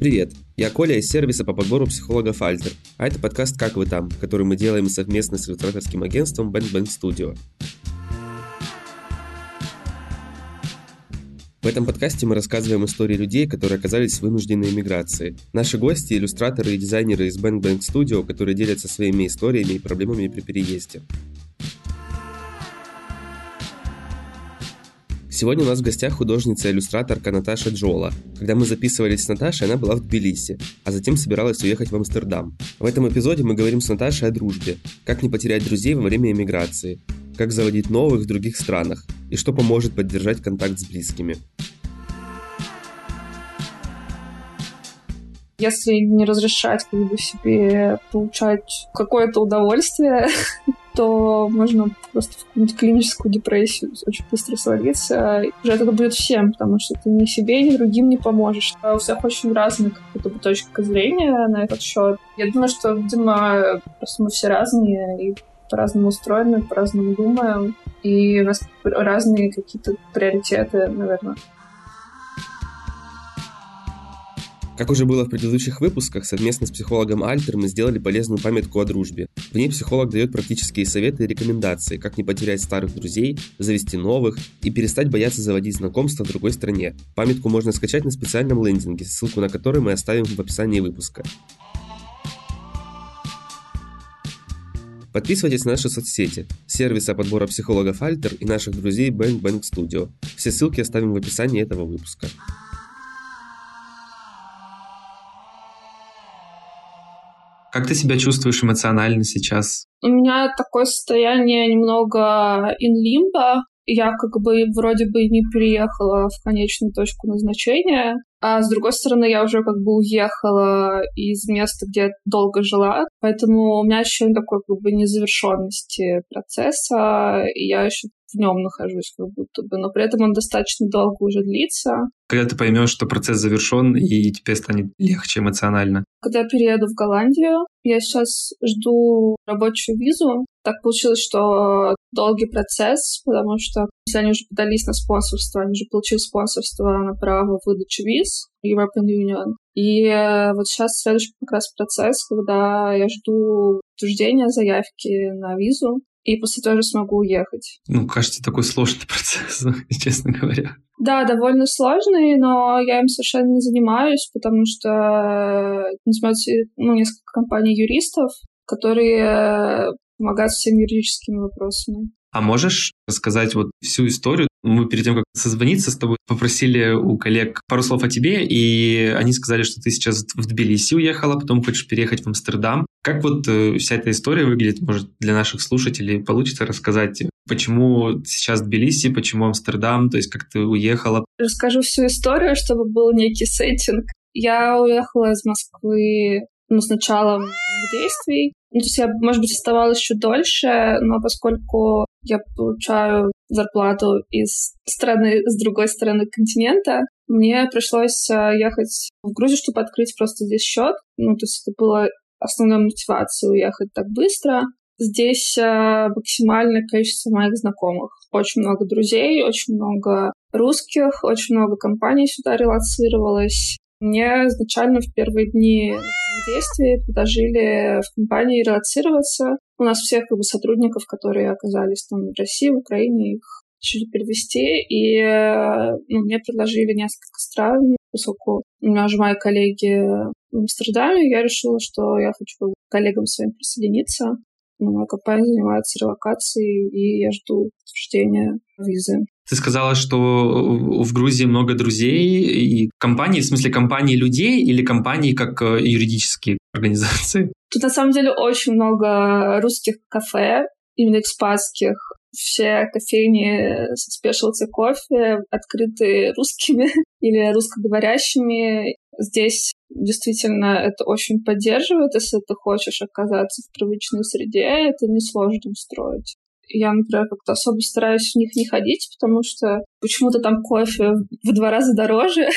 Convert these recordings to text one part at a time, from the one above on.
Привет, я Коля из сервиса по подбору психологов Альтер, а это подкаст «Как вы там?», который мы делаем совместно с иллюстраторским агентством Bang Bang Studio. В этом подкасте мы рассказываем истории людей, которые оказались в вынужденной эмиграции. Наши гости – иллюстраторы и дизайнеры из Bang Bang Studio, которые делятся своими историями и проблемами при переезде. Сегодня у нас в гостях художница-иллюстраторка Наташа Джола. Когда мы записывались с Наташей, она была в Тбилиси, а затем собиралась уехать в Амстердам. В этом эпизоде мы говорим с Наташей о дружбе, как не потерять друзей во время эмиграции, как заводить новых в других странах и что поможет поддержать контакт с близкими. Если не разрешать как бы, себе получать какое-то удовольствие, то можно просто в какую-нибудь клиническую депрессию очень быстро свалиться. Уже это будет всем, потому что ты ни себе, ни другим не поможешь. А у всех очень разная какая-то точка зрения на этот счет. Я думаю, что, видимо, просто мы все разные и по-разному устроены, по-разному думаем, и у нас разные какие-то приоритеты, наверное. Как уже было в предыдущих выпусках, совместно с психологом Альтер мы сделали полезную памятку о дружбе. В ней психолог дает практические советы и рекомендации, как не потерять старых друзей, завести новых и перестать бояться заводить знакомства в другой стране. Памятку можно скачать на специальном лендинге, ссылку на который мы оставим в описании выпуска. Подписывайтесь на наши соцсети, сервиса подбора психологов Альтер и наших друзей Bang Bang Studio. Все ссылки оставим в описании этого выпуска. Как ты себя чувствуешь эмоционально сейчас? У меня такое состояние немного limbo. Я как бы вроде бы не переехала в конечную точку назначения, а с другой стороны, я уже как бы уехала из места, где я долго жила, поэтому у меня ощущение такой как бы незавершенности процесса, и я еще в нем нахожусь как будто бы, но при этом он достаточно долго уже длится. Когда ты поймешь, что процесс завершен, и тебе станет легче эмоционально? Когда я перееду в Голландию, я сейчас жду рабочую визу. Так получилось, что долгий процесс, потому что они уже подались на спонсорство, они уже получили спонсорство на право выдачи виз European Union. И вот сейчас следующий как раз процесс, когда я жду утверждения заявки на визу и после тоже смогу уехать. Ну, кажется, такой сложный процесс, честно говоря. Да, довольно сложный, но я им совершенно не занимаюсь, потому что называется ну, несколько компаний юристов, которые помогают всеми юридическими вопросами. А можешь рассказать вот всю историю? Мы перед тем, как созвониться с тобой, попросили у коллег пару слов о тебе, и они сказали, что ты сейчас в Тбилиси уехала, потом хочешь переехать в Амстердам. Как вот э, вся эта история выглядит? Может, для наших слушателей получится рассказать, почему сейчас Тбилиси, почему Амстердам, то есть как ты уехала? Расскажу всю историю, чтобы был некий сеттинг. Я уехала из Москвы ну, с началом действий. Ну, то есть я, может быть, оставалась еще дольше, но поскольку я получаю зарплату из страны, с другой стороны континента, мне пришлось э, ехать в Грузию, чтобы открыть просто здесь счет. Ну, то есть это было основной мотивацией уехать так быстро. Здесь э, максимальное количество моих знакомых. Очень много друзей, очень много русских, очень много компаний сюда релацировалось. Мне изначально в первые дни действий предложили в компании релацироваться. У нас всех как бы, сотрудников, которые оказались там в России, в Украине, их решили перевести, и ну, мне предложили несколько стран, поскольку у меня уже мои коллеги в Амстердаме, я решила, что я хочу к коллегам своим присоединиться. Но моя компания занимается релокацией, и я жду подтверждения визы. Ты сказала, что в Грузии много друзей и компаний, в смысле компании людей или компании как э, юридические организации? Тут на самом деле очень много русских кафе, именно экспатских. Все кофейни со спешлти кофе открыты русскими или русскоговорящими. Здесь действительно это очень поддерживает, если ты хочешь оказаться в привычной среде, это несложно устроить. Я, например, как-то особо стараюсь в них не ходить, потому что почему-то там кофе в два раза дороже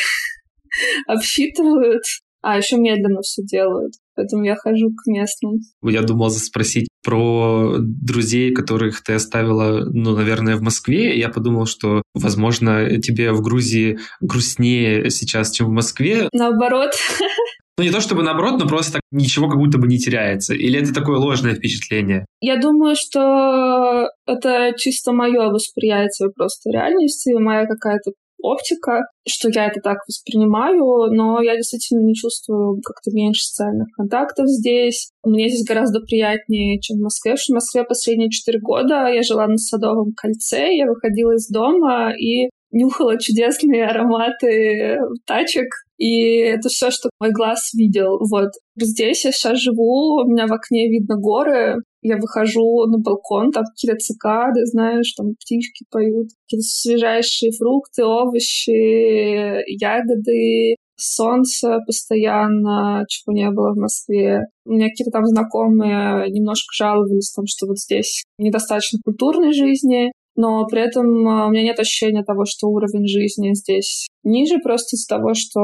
обсчитывают, а еще медленно все делают. Поэтому я хожу к местным. Я думал спросить про друзей, которых ты оставила, ну, наверное, в Москве. Я подумал, что, возможно, тебе в Грузии грустнее сейчас, чем в Москве. Наоборот. Ну, не то чтобы наоборот, но просто так ничего как будто бы не теряется. Или это такое ложное впечатление? Я думаю, что это чисто мое восприятие просто реальности, моя какая-то оптика, что я это так воспринимаю, но я действительно не чувствую как-то меньше социальных контактов здесь. Мне здесь гораздо приятнее, чем в Москве, в Москве последние четыре года я жила на Садовом кольце, я выходила из дома и нюхала чудесные ароматы тачек, и это все, что мой глаз видел. Вот здесь я сейчас живу, у меня в окне видно горы, я выхожу на балкон, там какие-то цикады, знаешь, там птички поют, какие-то свежайшие фрукты, овощи, ягоды, солнце постоянно, чего не было в Москве. У меня какие-то там знакомые немножко жаловались, там, что вот здесь недостаточно культурной жизни, но при этом а, у меня нет ощущения того, что уровень жизни здесь ниже, просто из-за того, что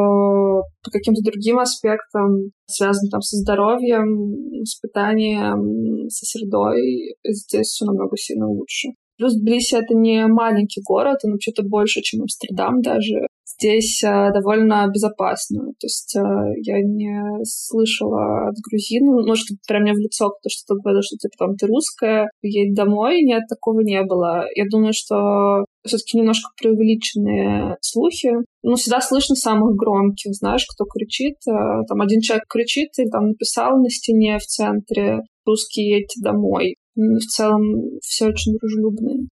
по каким-то другим аспектам, связанным там со здоровьем, с питанием, со средой, здесь все намного сильно лучше. Плюс Тбилиси — это не маленький город, он вообще-то больше, чем Амстердам даже здесь э, довольно безопасно. То есть э, я не слышала от грузин, ну, может, прям мне в лицо кто что-то говорил, что типа там ты русская, едь домой. Нет, такого не было. Я думаю, что все-таки немножко преувеличенные слухи. Ну, всегда слышно самых громких, знаешь, кто кричит. Э, там один человек кричит и там написал на стене в центре «Русские едьте домой». В целом все очень дружелюбные.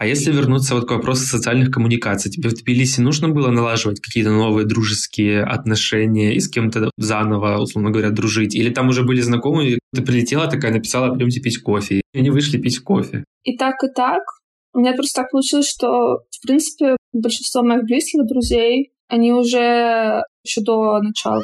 А если вернуться вот к вопросу социальных коммуникаций, тебе в Тбилиси нужно было налаживать какие-то новые дружеские отношения и с кем-то заново, условно говоря, дружить? Или там уже были знакомые, ты прилетела такая, написала, пойдемте пить кофе, и они вышли пить кофе? И так, и так. У меня просто так получилось, что, в принципе, большинство моих близких друзей, они уже еще до начала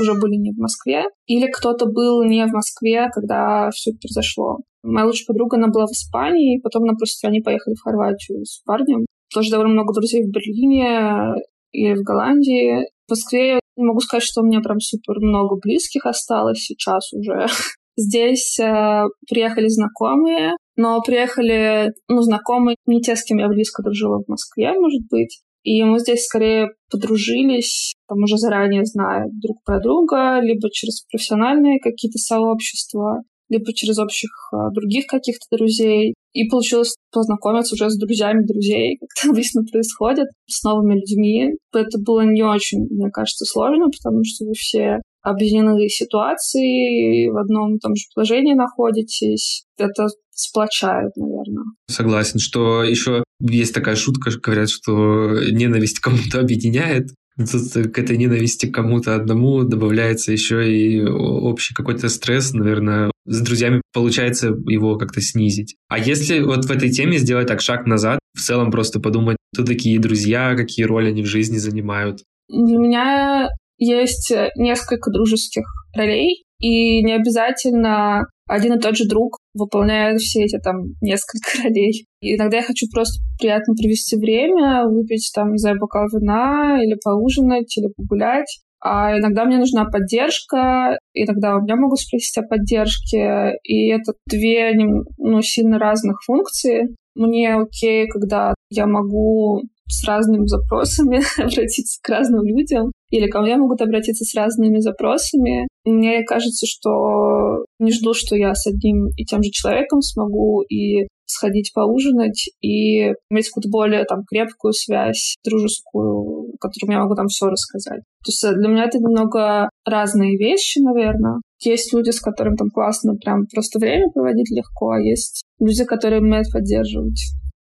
уже были не в Москве, или кто-то был не в Москве, когда все произошло. Моя лучшая подруга, она была в Испании, потом она просто, они поехали в Хорватию с парнем. Тоже довольно много друзей в Берлине и в Голландии. В Москве не могу сказать, что у меня прям супер много близких осталось сейчас уже. Здесь э, приехали знакомые, но приехали, ну, знакомые не те, с кем я близко дружила в Москве, может быть. И мы здесь скорее подружились, там уже заранее зная друг про друга, либо через профессиональные какие-то сообщества, либо через общих а, других каких-то друзей. И получилось познакомиться уже с друзьями друзей, как это обычно происходит, с новыми людьми. Это было не очень, мне кажется, сложно, потому что вы все объединены ситуации, в одном и том же положении находитесь. Это сплочает, наверное. Согласен, что еще есть такая шутка, говорят, что ненависть кому-то объединяет, Тут к этой ненависти к кому-то одному добавляется еще и общий какой-то стресс, наверное, с друзьями получается его как-то снизить. А если вот в этой теме сделать так шаг назад, в целом просто подумать, кто такие друзья, какие роли они в жизни занимают? Для меня есть несколько дружеских ролей, и не обязательно один и тот же друг выполняет все эти там несколько ролей. И иногда я хочу просто приятно провести время, выпить там, не знаю, бокал вина, или поужинать, или погулять. А иногда мне нужна поддержка, иногда у меня могут спросить о поддержке, и это две ну, сильно разных функции. Мне окей, когда я могу с разными запросами обратиться к разным людям, или ко мне могут обратиться с разными запросами. Мне кажется, что не жду, что я с одним и тем же человеком смогу и сходить поужинать и иметь какую-то более там крепкую связь, дружескую, которым я могу там все рассказать. То есть для меня это немного разные вещи, наверное. Есть люди, с которыми там классно прям просто время проводить легко, а есть люди, которые умеют поддерживать.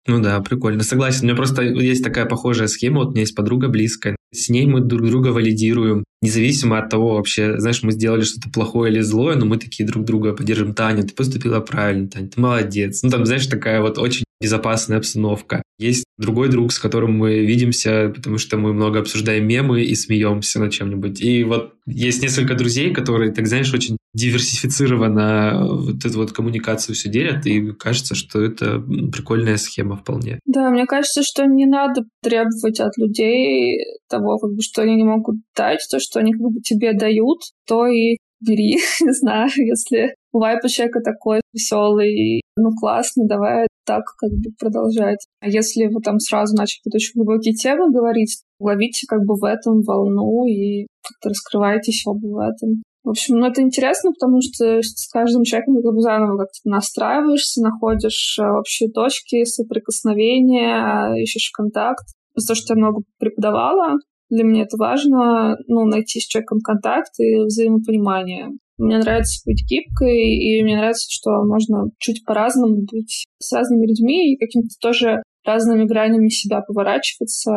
Ну да, прикольно. Согласен. У меня просто есть такая похожая схема. Вот у меня есть подруга близкая. С ней мы друг друга валидируем. Независимо от того вообще, знаешь, мы сделали что-то плохое или злое, но мы такие друг друга поддержим. Таня, ты поступила правильно, Таня, ты молодец. Ну там, знаешь, такая вот очень безопасная обстановка. Есть другой друг, с которым мы видимся, потому что мы много обсуждаем мемы и смеемся над чем-нибудь. И вот есть несколько друзей, которые, так знаешь, очень диверсифицированно вот эту вот коммуникацию все делят, и кажется, что это прикольная схема вполне. Да, мне кажется, что не надо требовать от людей того, как бы, что они не могут дать, то, что они как бы тебе дают, то и бери, не знаю, если вайп у человека такой веселый, ну классно, давай так как бы продолжать. А если вы там сразу начали какие-то очень глубокие темы говорить, ловите как бы в этом волну и как-то раскрываетесь оба в этом. В общем, ну это интересно, потому что с каждым человеком как бы заново как-то настраиваешься, находишь э, общие точки соприкосновения, ищешь контакт. За то, что я много преподавала, для меня это важно, ну, найти с человеком контакт и взаимопонимание. Мне нравится быть гибкой, и мне нравится, что можно чуть по-разному быть с разными людьми и какими-то тоже разными гранями себя поворачиваться,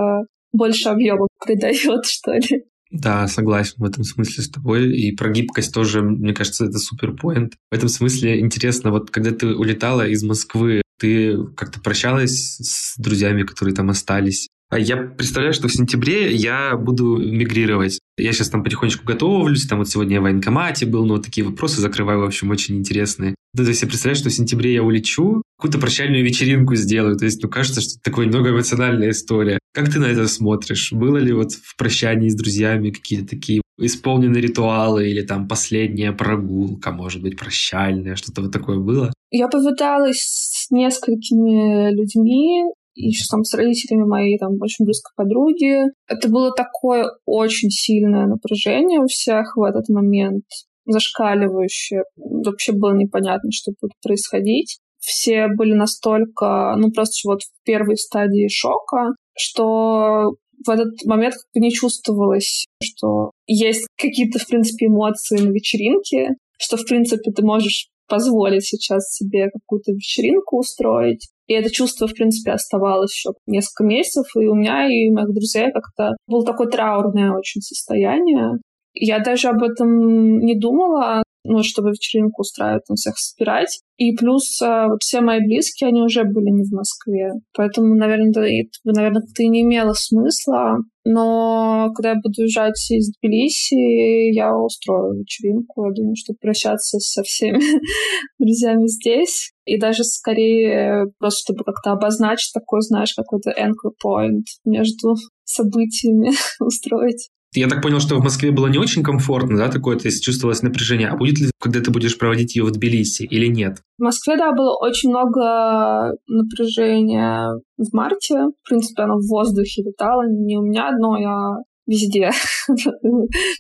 больше объема придает, что ли. Да, согласен в этом смысле с тобой. И про гибкость тоже, мне кажется, это супер поинт. В этом смысле интересно, вот когда ты улетала из Москвы, ты как-то прощалась с друзьями, которые там остались? А я представляю, что в сентябре я буду мигрировать. Я сейчас там потихонечку готовлюсь, там вот сегодня я в военкомате был, но вот такие вопросы закрываю, в общем, очень интересные. Ну, то есть я представляю, что в сентябре я улечу, какую-то прощальную вечеринку сделаю. То есть, ну, кажется, что это такая немного эмоциональная история. Как ты на это смотришь? Было ли вот в прощании с друзьями какие-то такие исполненные ритуалы или там последняя прогулка, может быть, прощальная, что-то вот такое было? Я попыталась с несколькими людьми еще там с родителями моей там очень близкой подруги. Это было такое очень сильное напряжение у всех в этот момент, зашкаливающее. Вообще было непонятно, что будет происходить. Все были настолько, ну просто вот в первой стадии шока, что в этот момент как бы не чувствовалось, что есть какие-то, в принципе, эмоции на вечеринке, что, в принципе, ты можешь позволить сейчас себе какую-то вечеринку устроить. И это чувство, в принципе, оставалось еще несколько месяцев. И у меня, и у моих друзей как-то было такое траурное очень состояние. Я даже об этом не думала, ну, чтобы вечеринку устраивать, на всех собирать. И плюс а, вот все мои близкие, они уже были не в Москве. Поэтому, наверное, это, наверное, это и не имело смысла. Но когда я буду уезжать из Тбилиси, я устрою вечеринку. Я думаю, что прощаться со всеми друзьями здесь. И даже скорее просто, чтобы как-то обозначить такой, знаешь, какой-то anchor point между событиями устроить. Я так понял, что в Москве было не очень комфортно, да, такое, то есть чувствовалось напряжение. А будет ли, когда ты будешь проводить ее в Тбилиси или нет? В Москве, да, было очень много напряжения в марте. В принципе, оно в воздухе летало. Не у меня одно, я везде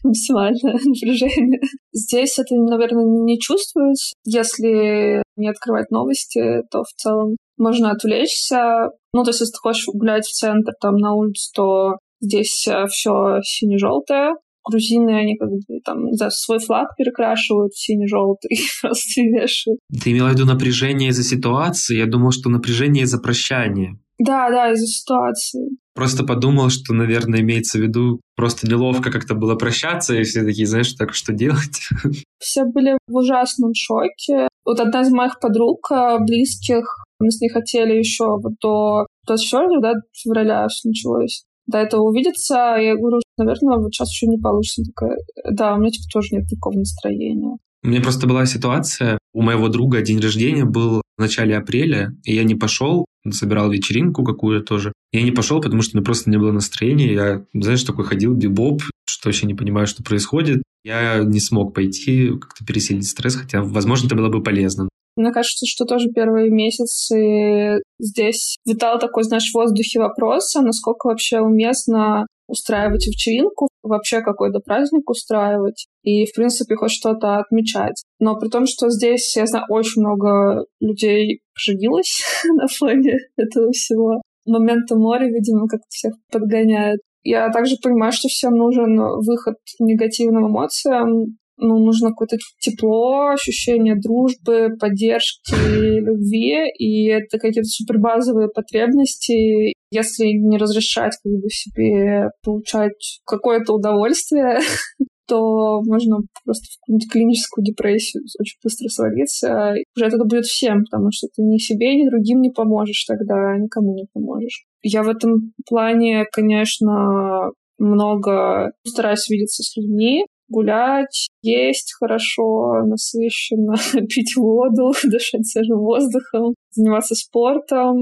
максимальное напряжение. Здесь это, наверное, не чувствуется. Если не открывать новости, то в целом можно отвлечься. Ну, то есть, если ты хочешь гулять в центр, там, на улицу, то Здесь э, все сине-желтое. Грузины, они как бы там за свой флаг перекрашивают сине-желтый просто вешают. Ты имела в виду напряжение из-за ситуации? Я думал, что напряжение из-за прощания. Да, да, из-за ситуации. Просто подумал, что, наверное, имеется в виду просто неловко как-то было прощаться, и все такие, знаешь, так что делать? Все были в ужасном шоке. Вот одна из моих подруг э, близких, мы с ней хотели еще вот до 24 да, февраля все началось до этого увидеться. Я говорю, наверное, вот сейчас еще не получится. Такая, да, у меня типа тоже нет такого настроения. У меня просто была ситуация, у моего друга день рождения был в начале апреля, и я не пошел, собирал вечеринку какую-то тоже. Я не пошел, потому что у меня просто не было настроения. Я, знаешь, такой ходил, бибоп, что вообще не понимаю, что происходит. Я не смог пойти, как-то пересилить стресс, хотя, возможно, это было бы полезно. Мне кажется, что тоже первые месяцы здесь витал такой, знаешь, в воздухе вопрос, а насколько вообще уместно устраивать вечеринку, вообще какой-то праздник устраивать и, в принципе, хоть что-то отмечать. Но при том, что здесь, я знаю, очень много людей поженилось на фоне этого всего. Момента моря, видимо, как-то всех подгоняет. Я также понимаю, что всем нужен выход негативным эмоциям, ну, нужно какое-то тепло, ощущение дружбы, поддержки, любви, и это какие-то супербазовые потребности. Если не разрешать как бы себе получать какое-то удовольствие, то можно просто в какую-нибудь клиническую депрессию очень быстро свалиться. Уже это будет всем, потому что ты ни себе, ни другим не поможешь тогда, никому не поможешь. Я в этом плане, конечно, много стараюсь видеться с людьми, гулять, есть хорошо, насыщенно, пить воду, дышать свежим воздухом, заниматься спортом,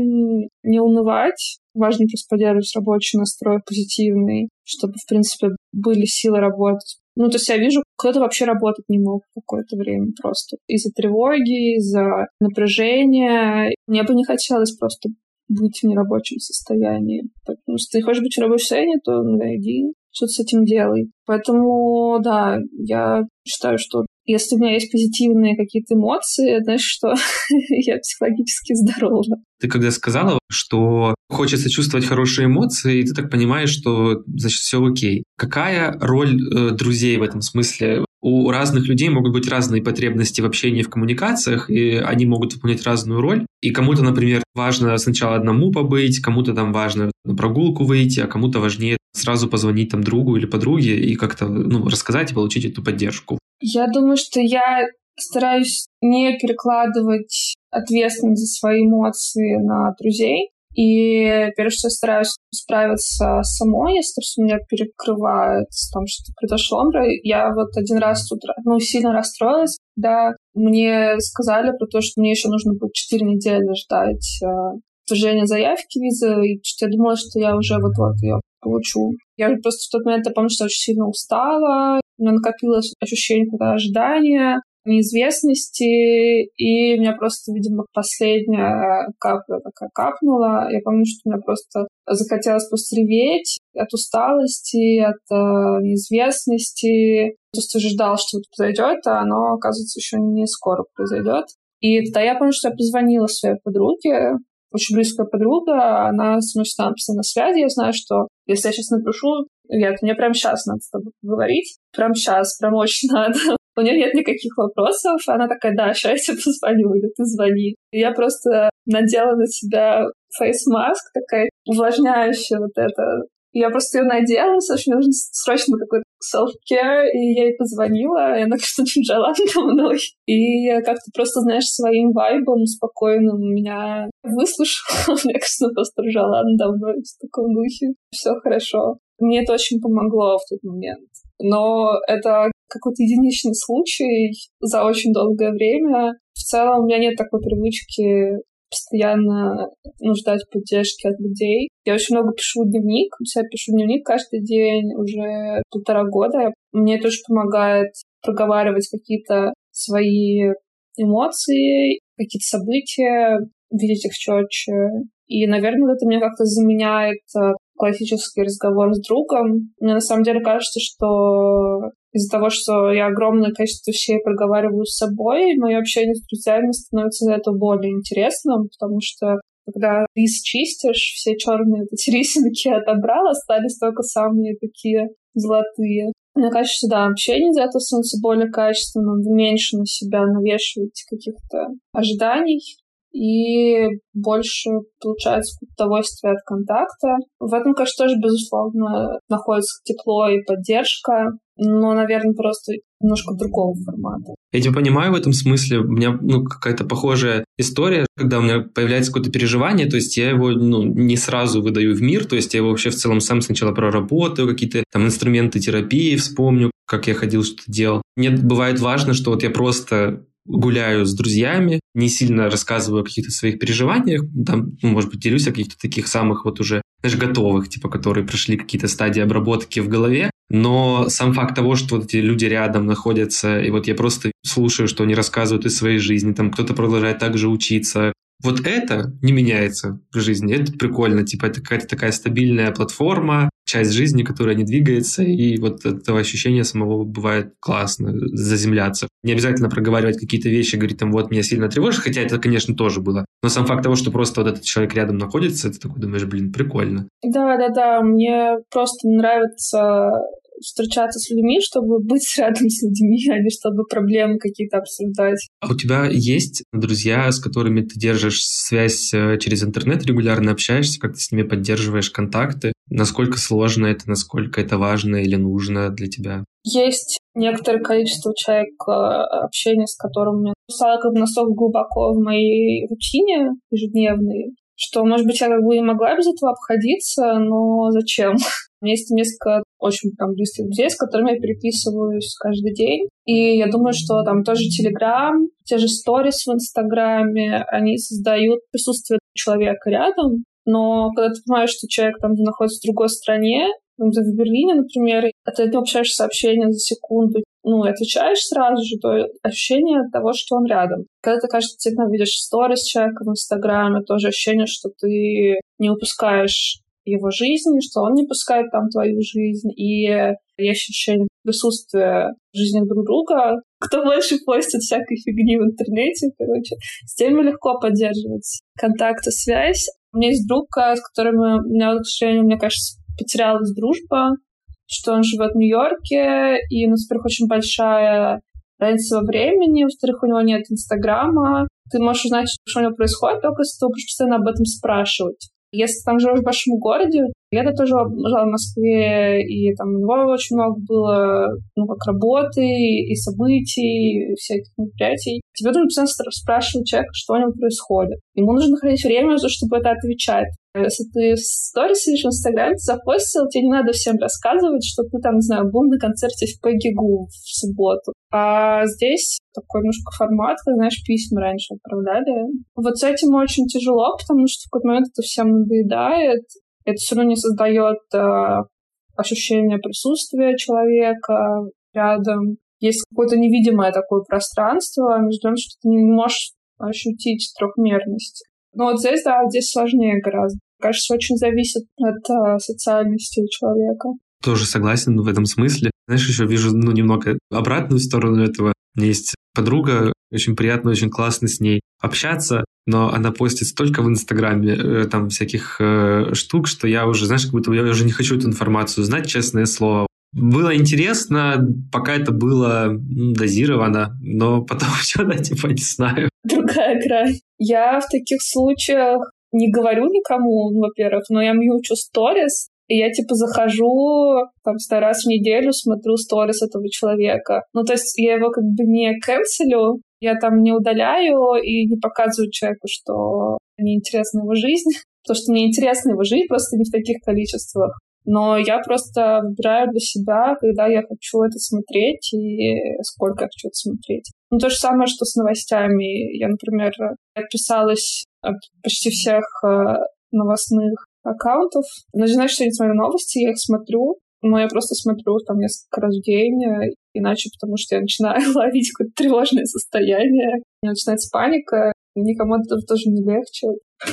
не унывать. Важно просто поддерживать рабочий настрой позитивный, чтобы, в принципе, были силы работать. Ну, то есть я вижу, кто-то вообще работать не мог какое-то время просто из-за тревоги, из-за напряжения. Мне бы не хотелось просто быть в нерабочем состоянии. Потому что ты хочешь быть в рабочем состоянии, то ну, иди что-то с этим делай. Поэтому, да, я считаю, что если у меня есть позитивные какие-то эмоции, значит, что я психологически здорова. Ты когда сказала, что хочется чувствовать хорошие эмоции, и ты так понимаешь, что, значит, все окей. Какая роль э, друзей в этом смысле? У разных людей могут быть разные потребности в общении, в коммуникациях, и они могут выполнять разную роль. И кому-то, например, важно сначала одному побыть, кому-то там важно на прогулку выйти, а кому-то важнее сразу позвонить там другу или подруге и как-то ну, рассказать и получить эту поддержку. Я думаю, что я стараюсь не перекладывать ответственность за свои эмоции на друзей. И первое, что я стараюсь справиться самой, если что меня перекрывает там что произошло. Я вот один раз тут ну, сильно расстроилась, да, мне сказали про то, что мне еще нужно будет 4 недели ждать подтверждения заявки визы, и что я думала, что я уже вот-вот ее получу. Я просто в тот момент, я помню, что очень сильно устала, у меня накопилось ощущение когда ожидания, неизвестности, и у меня просто, видимо, последняя капля такая капнула. Я помню, что у меня просто захотелось просто реветь от усталости, от э, неизвестности. Просто ждал, что это произойдет, а оно, оказывается, еще не скоро произойдет. И тогда я помню, что я позвонила своей подруге, очень близкая подруга, она со мной всегда на связи, я знаю, что если я сейчас напишу, Вет, мне прям сейчас надо с тобой поговорить, прям сейчас, прям очень надо. У нее нет никаких вопросов. Она такая, да, сейчас я тебе позвоню, или ты звони. И я просто надела на себя фейс-маск, такая увлажняющая вот это. Я просто ее надела, слушай, мне нужно срочно какой-то self-care, и я ей позвонила, и она как-то жила надо мной. И как-то просто, знаешь, своим вайбом спокойным меня выслушала. Мне кажется, просто ржала надо мной в таком духе. Все хорошо. Мне это очень помогло в тот момент. Но это какой-то единичный случай за очень долгое время. В целом у меня нет такой привычки постоянно нуждать поддержки от людей. Я очень много пишу дневник. Я пишу дневник каждый день уже полтора года. Мне тоже помогает проговаривать какие-то свои эмоции, какие-то события, видеть их четче. И, наверное, это мне как-то заменяет э, классический разговор с другом. Мне на самом деле кажется, что из-за того, что я огромное количество вещей проговариваю с собой, мое общение с друзьями становится из-за этого более интересным, потому что когда рис чистишь, все черные эти рисинки отобрал, остались только самые такие золотые. Мне кажется, да, общение из-за этого становится более качественным, меньше на себя навешивать каких-то ожиданий и больше получается удовольствие от контакта. В этом, конечно, тоже, безусловно, находится тепло и поддержка, но, наверное, просто немножко другого формата. Я тебя понимаю в этом смысле. У меня ну, какая-то похожая история, когда у меня появляется какое-то переживание, то есть я его ну, не сразу выдаю в мир, то есть я его вообще в целом сам сначала проработаю, какие-то там инструменты терапии вспомню, как я ходил, что-то делал. Мне бывает важно, что вот я просто гуляю с друзьями, не сильно рассказываю о каких-то своих переживаниях, там, ну, может быть, делюсь о каких-то таких самых вот уже, знаешь, готовых, типа, которые прошли какие-то стадии обработки в голове, но сам факт того, что вот эти люди рядом находятся, и вот я просто слушаю, что они рассказывают из своей жизни, там кто-то продолжает также учиться, вот это не меняется в жизни. Это прикольно. Типа, это какая-то такая стабильная платформа, часть жизни, которая не двигается, и вот этого ощущения самого бывает классно заземляться. Не обязательно проговаривать какие-то вещи, говорить там, вот, меня сильно тревожит, хотя это, конечно, тоже было. Но сам факт того, что просто вот этот человек рядом находится, ты такой думаешь, блин, прикольно. Да-да-да, мне просто нравится встречаться с людьми, чтобы быть рядом с людьми, а не чтобы проблемы какие-то обсуждать. А у тебя есть друзья, с которыми ты держишь связь э, через интернет, регулярно общаешься, как ты с ними поддерживаешь контакты? Насколько сложно это, насколько это важно или нужно для тебя? Есть некоторое количество человек, э, общения с которым мне стало как бы настолько глубоко в моей рутине ежедневной, что, может быть, я как бы и могла без этого обходиться, но зачем? У меня есть несколько очень там близких друзей, с которыми я переписываюсь каждый день. И я думаю, что там тоже Телеграм, те же сторис в Инстаграме, они создают присутствие человека рядом. Но когда ты понимаешь, что человек там находится в другой стране, в Берлине, например, а ты не общаешься сообщение за секунду, ну, и отвечаешь сразу же, то ощущение того, что он рядом. Когда ты, кажется, действительно видишь сторис человека в Инстаграме, тоже ощущение, что ты не упускаешь его жизни, что он не пускает там твою жизнь, и есть ощущение присутствия в жизни друг друга. Кто больше постит всякой фигни в интернете, короче, с теми легко поддерживать контакт и связь. У меня есть друг, с которым у меня, к сожалению, мне кажется, потерялась дружба, что он живет в Нью-Йорке, и у нас, во-первых, очень большая разница во времени, во-вторых, у него нет Инстаграма. Ты можешь узнать, что у него происходит, только если ты постоянно об этом спрашивать. Если там живешь в большом городе, я тоже жила в Москве, и там у очень много было, ну, как работы, и событий, и всяких мероприятий. Тебе нужно постоянно спрашивать человека, что у него происходит. Ему нужно находить время, чтобы это отвечать. Если ты в сторис сидишь в Инстаграме, запостил, тебе не надо всем рассказывать, что ты там, не знаю, был на концерте в Пегигу в субботу. А здесь такой немножко формат, как, знаешь, письма раньше отправляли. Вот с этим очень тяжело, потому что в какой-то момент это всем надоедает. Это все равно не создает э, ощущение присутствия человека рядом. Есть какое-то невидимое такое пространство между тем, что ты не можешь ощутить трехмерность. Но вот здесь, да, здесь сложнее гораздо. Кажется, очень зависит от э, социальности человека. Тоже согласен в этом смысле. Знаешь, еще вижу ну, немного обратную сторону этого. У меня есть подруга, очень приятно, очень классно с ней общаться, но она постит столько в Инстаграме э, там всяких э, штук, что я уже, знаешь, как будто я уже не хочу эту информацию знать, честное слово. Было интересно, пока это было дозировано, но потом что-то типа не знаю. Другая грань. Я в таких случаях не говорю никому, во-первых, но я мьючу сторис, и я, типа, захожу там сто раз в неделю, смотрю сторис этого человека. Ну, то есть я его как бы не канцелю, я там не удаляю и не показываю человеку, что мне интересна его жизнь. То, что мне интересна его жизнь, просто не в таких количествах. Но я просто выбираю для себя, когда я хочу это смотреть и сколько я хочу это смотреть. Ну, то же самое, что с новостями. Я, например, отписалась почти всех э, новостных аккаунтов. Но что я не смотрю новости, я их смотрю, но я просто смотрю там несколько раз в день, э, иначе потому что я начинаю ловить какое-то тревожное состояние, начинается паника, никому от этого тоже не легче.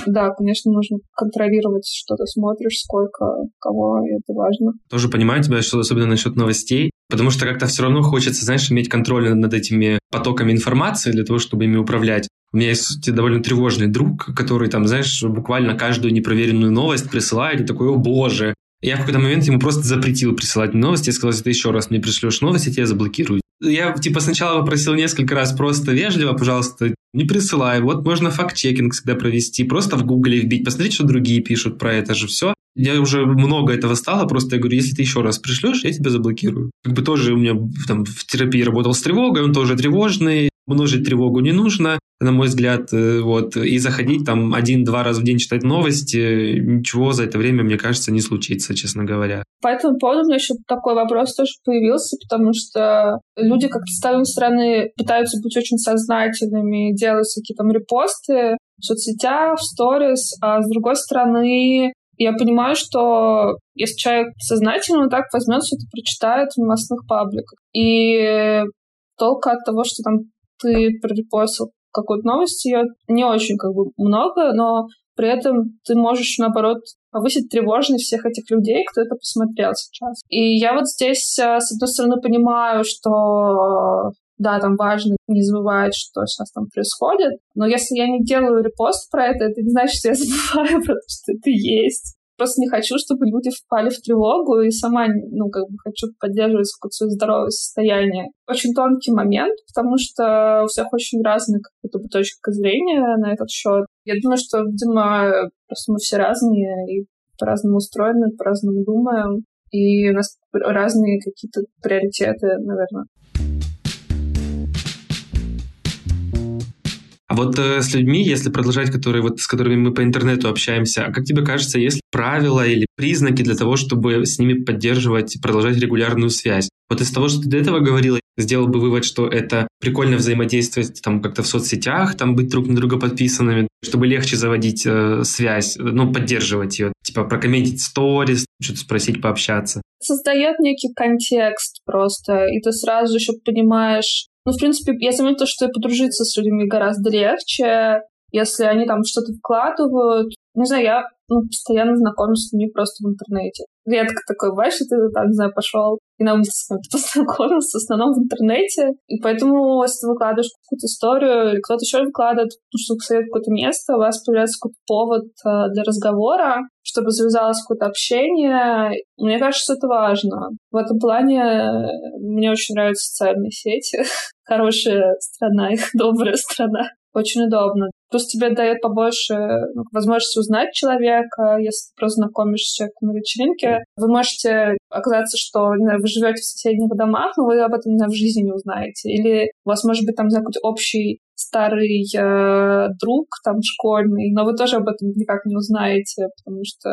Да, конечно, нужно контролировать, что ты смотришь, сколько, кого, и это важно. Тоже понимаю тебя, что особенно насчет новостей, потому что как-то все равно хочется, знаешь, иметь контроль над этими потоками информации для того, чтобы ими управлять. У меня есть довольно тревожный друг, который там, знаешь, буквально каждую непроверенную новость присылает и такой, о боже. Я в какой-то момент ему просто запретил присылать новости. Я сказал, если ты еще раз мне пришлешь новости, я тебя заблокирую. Я, типа, сначала попросил несколько раз просто вежливо, пожалуйста, не присылай. Вот можно факт-чекинг всегда провести, просто в гугле вбить, посмотреть, что другие пишут про это же все. Я уже много этого стало, просто я говорю, если ты еще раз пришлешь, я тебя заблокирую. Как бы тоже у меня там в терапии работал с тревогой, он тоже тревожный, множить тревогу не нужно, на мой взгляд, э, вот, и заходить там один-два раза в день читать новости, ничего за это время, мне кажется, не случится, честно говоря. По этому поводу у меня еще такой вопрос тоже появился, потому что люди как-то с одной стороны пытаются быть очень сознательными, делать всякие там репосты в соцсетях, в сторис, а с другой стороны я понимаю, что если человек сознательно так возьмет все это прочитает в новостных пабликах. И толка от того, что там ты прорепостил какую-то новость, ее не очень как бы много, но при этом ты можешь, наоборот, повысить тревожность всех этих людей, кто это посмотрел сейчас. И я вот здесь, э, с одной стороны, понимаю, что да, там важно не забывать, что сейчас там происходит, но если я не делаю репост про это, это не значит, что я забываю про то, что это есть. Просто не хочу, чтобы люди впали в тревогу, и сама, ну, как бы хочу поддерживать какое-то здоровое состояние. Очень тонкий момент, потому что у всех очень разные как будто точка зрения на этот счет. Я думаю, что, видимо, просто мы все разные и по-разному устроены, по-разному думаем, и у нас разные какие-то приоритеты, наверное. А вот э, с людьми, если продолжать, которые вот с которыми мы по интернету общаемся, как тебе кажется, есть правила или признаки для того, чтобы с ними поддерживать, продолжать регулярную связь? Вот из того, что ты до этого говорила, сделал бы вывод, что это прикольно взаимодействовать там как-то в соцсетях, там быть друг на друга подписанными, чтобы легче заводить э, связь, ну, поддерживать ее, типа прокомментить сторис, что-то спросить, пообщаться. Создает некий контекст просто, и ты сразу еще понимаешь, ну, в принципе, я заметила, что подружиться с людьми гораздо легче, если они там что-то вкладывают. Не знаю, я ну, постоянно знакомлюсь с людьми просто в интернете. Редко такое бывает, что ты там, не знаю, пошел и на улице с кем-то познакомился, в основном в интернете. И поэтому, если ты выкладываешь какую-то историю, или кто-то еще выкладывает, ну, что посоветует какое-то место, у вас появляется какой-то повод э, для разговора, чтобы завязалось какое-то общение. Мне кажется, это важно. В этом плане э, мне очень нравятся социальные сети. Хорошая страна, их добрая страна. Очень удобно. Плюс тебе дает побольше ну, возможности узнать человека, если ты просто знакомишься с человеком на вечеринке. Вы можете оказаться, что знаю, вы живете в соседних домах, но вы об этом знаю, в жизни не узнаете. Или у вас может быть там какой-то общий старый э, друг там школьный, но вы тоже об этом никак не узнаете, потому что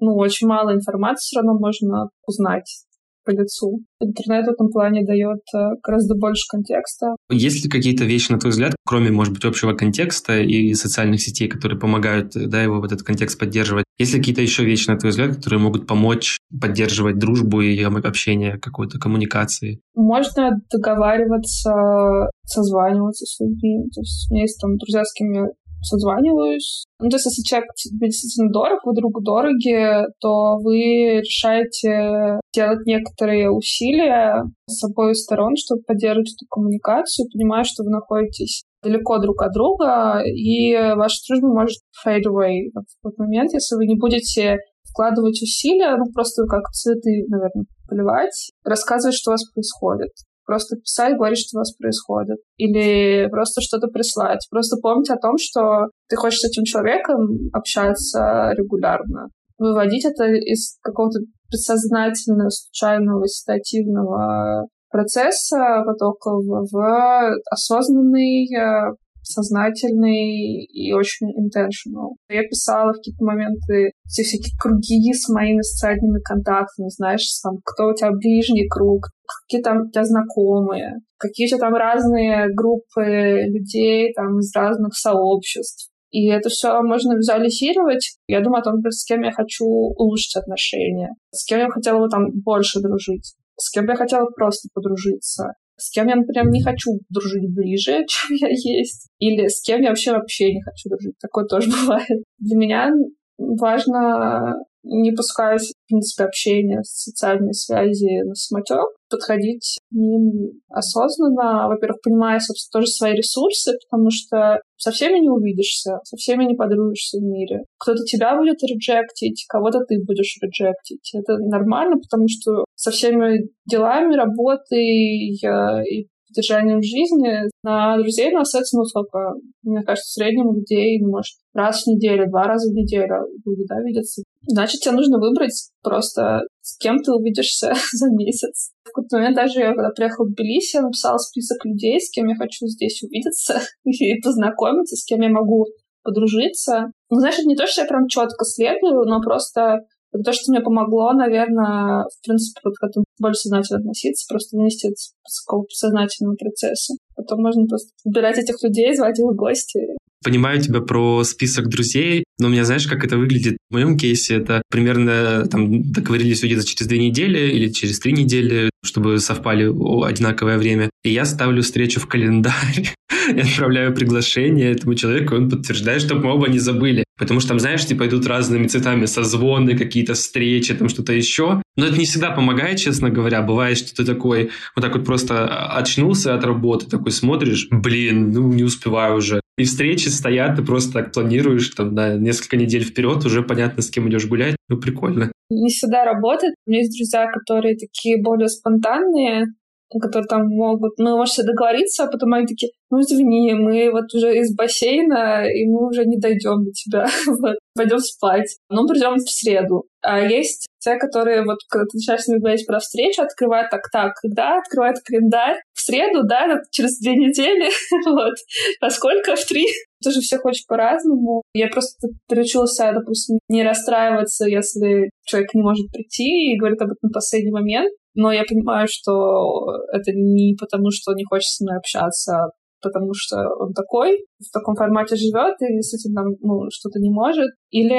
ну, очень мало информации все равно можно узнать по лицу. Интернет в этом плане дает э, гораздо больше контекста. Есть ли какие-то вещи, на твой взгляд, кроме, может быть, общего контекста и социальных сетей, которые помогают э, да, его вот этот контекст поддерживать? Есть ли какие-то еще вещи, на твой взгляд, которые могут помочь поддерживать дружбу и общение, какой-то коммуникации? Можно договариваться, созваниваться с людьми. То есть у меня есть там друзья, с кем я созваниваюсь. Ну, то есть, если человек тебе действительно дорог, вы другу дороги, то вы решаете делать некоторые усилия с обоих сторон, чтобы поддерживать эту коммуникацию, понимая, что вы находитесь далеко друг от друга, и ваша дружба может fade away в тот момент, если вы не будете вкладывать усилия, ну, просто как цветы, наверное, поливать, рассказывать, что у вас происходит просто писать, говорить, что у вас происходит. Или просто что-то прислать. Просто помнить о том, что ты хочешь с этим человеком общаться регулярно. Выводить это из какого-то бессознательного, случайного, ситуативного процесса потока в, в осознанный э, сознательный и очень intentional. Я писала в какие-то моменты все всякие круги с моими социальными контактами, знаешь, там, кто у тебя ближний круг, какие там у тебя знакомые, какие у там разные группы людей там из разных сообществ. И это все можно визуализировать. Я думаю о том, с кем я хочу улучшить отношения, с кем я хотела бы там больше дружить, с кем я хотела просто подружиться, с кем я, например, не хочу дружить ближе, чем я есть, или с кем я вообще вообще не хочу дружить. Такое тоже бывает. Для меня важно не пускать, в принципе, общение, социальные связи на самотек, подходить к ним осознанно, во-первых, понимая, собственно, тоже свои ресурсы, потому что со всеми не увидишься, со всеми не подружишься в мире. Кто-то тебя будет реджектить, кого-то ты будешь реджектить. Это нормально, потому что со всеми делами, работой и поддержанием жизни на друзей нас ну, сколько, мне кажется, в среднем людей, может, раз в неделю, два раза в неделю люди, да, видятся. Значит, тебе нужно выбрать просто, кем ты увидишься за месяц. В какой-то момент даже я, когда приехала в Тбилиси, я написала список людей, с кем я хочу здесь увидеться и познакомиться, с кем я могу подружиться. Ну, это не то, что я прям четко следую, но просто то, что мне помогло, наверное, в принципе, вот к этому больше сознательно относиться, просто вынести это с какого-то сознательного процесса. Потом можно просто выбирать этих людей, звать их в гости. Понимаю тебя про список друзей, но у меня, знаешь, как это выглядит в моем кейсе? Это примерно там договорились увидеться через две недели или через три недели, чтобы совпали одинаковое время. И я ставлю встречу в календарь и отправляю приглашение этому человеку, он подтверждает, чтобы мы оба не забыли. Потому что там, знаешь, типа идут разными цветами созвоны, какие-то встречи, там что-то еще. Но это не всегда помогает, честно говоря. Бывает, что ты такой, вот так вот просто очнулся от работы, такой смотришь, блин, ну не успеваю уже. И встречи стоят, ты просто так планируешь там на несколько недель вперед, уже понятно, с кем идешь гулять. Ну, прикольно. Не всегда работает. У меня есть друзья, которые такие более спонтанные, которые там могут, ну, можете договориться, а потом они такие, ну, извини, мы вот уже из бассейна, и мы уже не дойдем до тебя, вот, пойдем спать. Ну, придем в среду. А есть те, которые вот, когда ты начинаешь с ними говорить про встречу, открывают так, так, когда открывают календарь? В среду, да, через две недели, вот. А сколько? В три? Тоже всех очень по-разному. Я просто приучился, допустим, не расстраиваться, если человек не может прийти и говорит об этом в последний момент. Но я понимаю, что это не потому, что не хочет со мной общаться, а потому что он такой, в таком формате живет и действительно ну, что-то не может. Или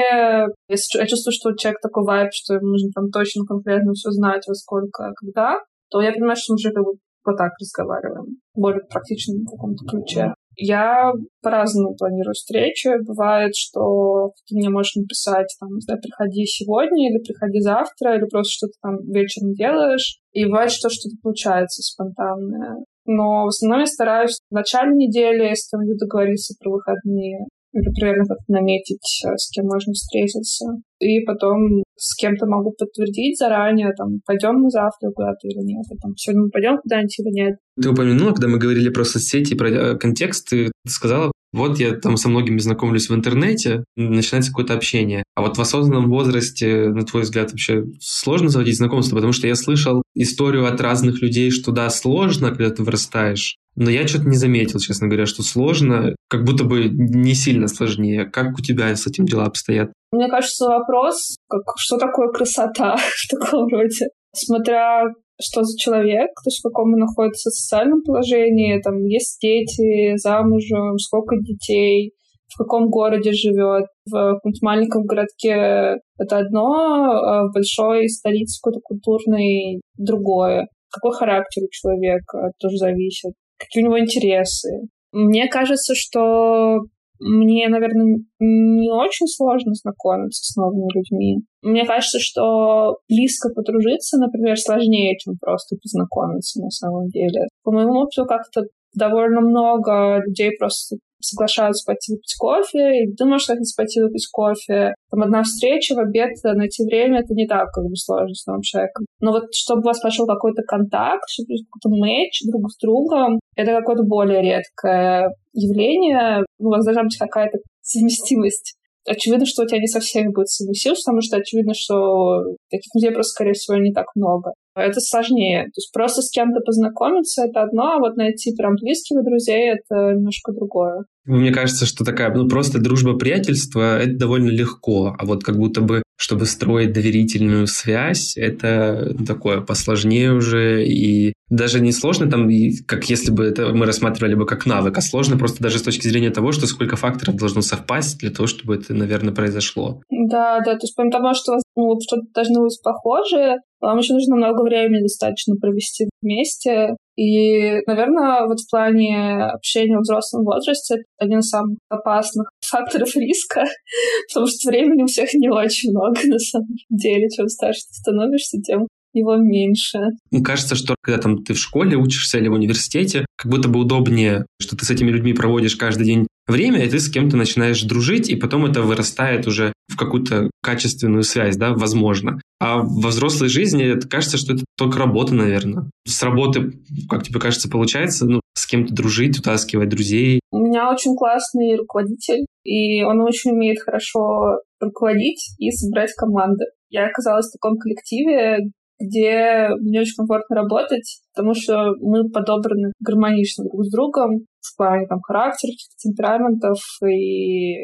если я чувствую, что человек такой вайб, что ему нужно там точно, конкретно все знать, во сколько, когда, то я понимаю, что мы уже как бы вот так разговариваем, более практичном каком-то ключе. Я по-разному планирую встречи. Бывает, что ты мне можешь написать, там, знаю, приходи сегодня или приходи завтра, или просто что-то там вечером делаешь. И бывает, что что-то получается спонтанное. Но в основном я стараюсь в начале недели с кем-нибудь договориться про выходные или примерно наметить, э, с кем можно встретиться. И потом с кем-то могу подтвердить заранее, там, пойдем мы завтра куда-то или нет, а там, сегодня мы пойдем куда-нибудь или нет. Ты упомянула, когда мы говорили про соцсети, про э, контекст, ты сказала, вот я там со многими знакомлюсь в интернете, начинается какое-то общение. А вот в осознанном возрасте, на твой взгляд, вообще сложно заводить знакомство? Потому что я слышал историю от разных людей, что да, сложно, когда ты вырастаешь. Но я что-то не заметил, честно говоря, что сложно, как будто бы не сильно сложнее. Как у тебя с этим дела обстоят? Мне кажется, вопрос, как, что такое красота в таком роде. Смотря что за человек, то есть в каком он находится социальном положении, там есть дети, замужем, сколько детей, в каком городе живет. В каком-то маленьком городке это одно, а в большой столице какой-то культурный другое. Какой характер у человека тоже зависит. Какие у него интересы. Мне кажется, что мне, наверное, не очень сложно знакомиться с новыми людьми. Мне кажется, что близко подружиться, например, сложнее, чем просто познакомиться на самом деле. По моему опыту как-то довольно много людей просто соглашаются пойти выпить кофе, и ты можешь хотеть пойти выпить кофе. Там одна встреча в обед, найти время, это не так как бы сложно с новым человеком. Но вот чтобы у вас пошел какой-то контакт, чтобы какой-то матч друг с другом, это какое-то более редкое явление. У вас должна быть какая-то совместимость очевидно, что у тебя не со всеми будет совместимость, потому что очевидно, что таких людей просто, скорее всего, не так много. Это сложнее. То есть просто с кем-то познакомиться — это одно, а вот найти прям близких друзей — это немножко другое. Мне кажется, что такая, ну, просто дружба, приятельство — это довольно легко. А вот как будто бы, чтобы строить доверительную связь, это такое посложнее уже. И даже не сложно там, как если бы это мы рассматривали бы как навык, а сложно просто даже с точки зрения того, что сколько факторов должно совпасть для того, чтобы это, наверное, произошло. Да, да, то есть помимо того, что ну, что-то должно быть похожее, вам еще нужно много времени достаточно провести вместе. И, наверное, вот в плане общения в взрослом возрасте это один из самых опасных факторов риска, потому что времени у всех не очень много на самом деле. Чем старше ты становишься, тем его меньше. Мне кажется, что когда там ты в школе учишься или в университете, как будто бы удобнее, что ты с этими людьми проводишь каждый день время, и ты с кем-то начинаешь дружить, и потом это вырастает уже в какую-то качественную связь, да, возможно. А во взрослой жизни это кажется, что это только работа, наверное. С работы, как тебе кажется, получается, ну, с кем-то дружить, утаскивать друзей. У меня очень классный руководитель, и он очень умеет хорошо руководить и собрать команды. Я оказалась в таком коллективе, где мне очень комфортно работать, потому что мы подобраны гармонично друг с другом в плане там, характера, темпераментов, и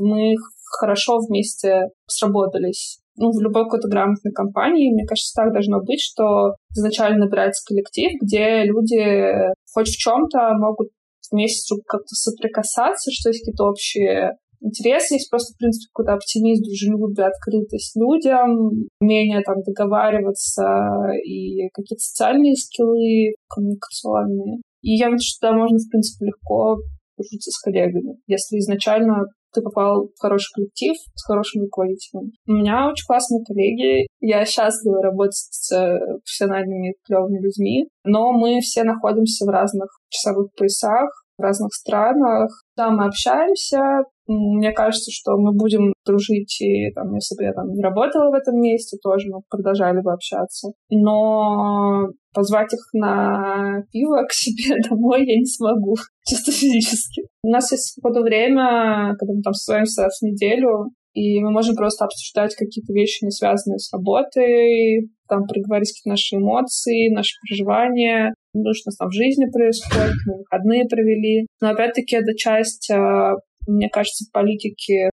мы хорошо вместе сработались. Ну, в любой какой-то грамотной компании, мне кажется, так должно быть, что изначально набирается коллектив, где люди хоть в чем-то могут вместе как-то соприкасаться, что есть какие-то общие интерес есть просто, в принципе, какой-то оптимизм, дружелюбие, открытость людям, умение там договариваться и какие-то социальные скиллы коммуникационные. И я вижу, что да, можно, в принципе, легко дружиться с коллегами, если изначально ты попал в хороший коллектив с хорошим руководителем. У меня очень классные коллеги. Я счастлива работать с профессиональными клевыми людьми, но мы все находимся в разных часовых поясах, в разных странах. Да, мы общаемся, Мне кажется, что мы будем дружить, и там, если бы я там не работала в этом месте, тоже мы продолжали бы общаться. Но позвать их на пиво к себе домой я не смогу, чисто физически. У нас есть свободное время, когда мы там созвонимся раз в неделю, и мы можем просто обсуждать какие-то вещи, не связанные с работой, там проговорить какие-то наши эмоции, наши переживания, ну, что нас там в жизни происходит, мы выходные провели. Но опять-таки это часть, а, мне кажется, политики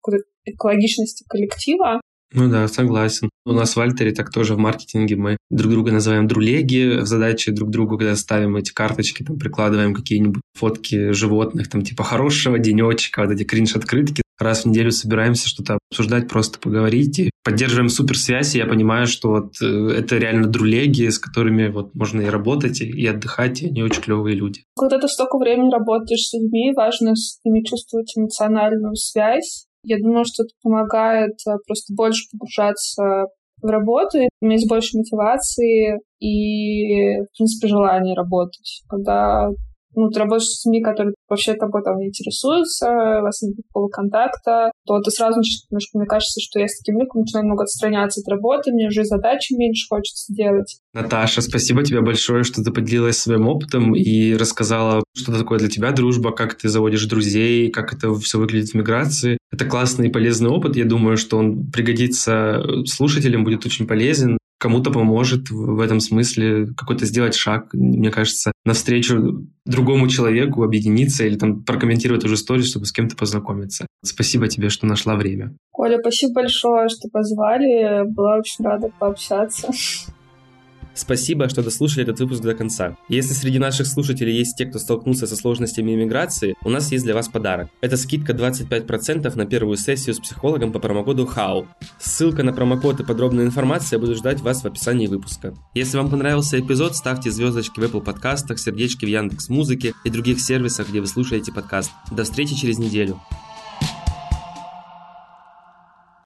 экологичности коллектива, ну да, согласен. У нас в Альтере так тоже в маркетинге мы друг друга называем друлеги в задаче друг другу, когда ставим эти карточки, там прикладываем какие-нибудь фотки животных, там типа хорошего денечка, вот эти кринж-открытки. Раз в неделю собираемся что-то обсуждать, просто поговорить и поддерживаем суперсвязь. И я понимаю, что вот э, это реально друлеги, с которыми вот можно и работать, и отдыхать, и они очень клевые люди. Когда ты столько времени работаешь с людьми, важно с ними чувствовать эмоциональную связь, я думаю, что это помогает э, просто больше погружаться в работу, иметь больше мотивации и, в принципе, желания работать. Когда ну, ты работаешь с людьми, которые вообще тобой там не интересуются, у вас нет никакого контакта, то ты сразу начинаешь, мне кажется, что я с таким людьми начинаю немного отстраняться от работы, мне уже задачи меньше хочется делать. Наташа, спасибо тебе большое, что ты поделилась своим опытом и рассказала, что такое для тебя дружба, как ты заводишь друзей, как это все выглядит в миграции. Это классный и полезный опыт. Я думаю, что он пригодится слушателям, будет очень полезен кому-то поможет в этом смысле какой-то сделать шаг, мне кажется, навстречу другому человеку, объединиться или там прокомментировать уже историю, чтобы с кем-то познакомиться. Спасибо тебе, что нашла время. Оля, спасибо большое, что позвали. Была очень рада пообщаться. Спасибо, что дослушали этот выпуск до конца. Если среди наших слушателей есть те, кто столкнулся со сложностями иммиграции, у нас есть для вас подарок. Это скидка 25% на первую сессию с психологом по промокоду HOW. Ссылка на промокод и подробная информация будут ждать вас в описании выпуска. Если вам понравился эпизод, ставьте звездочки в Apple подкастах, сердечки в Яндекс Музыке и других сервисах, где вы слушаете подкаст. До встречи через неделю.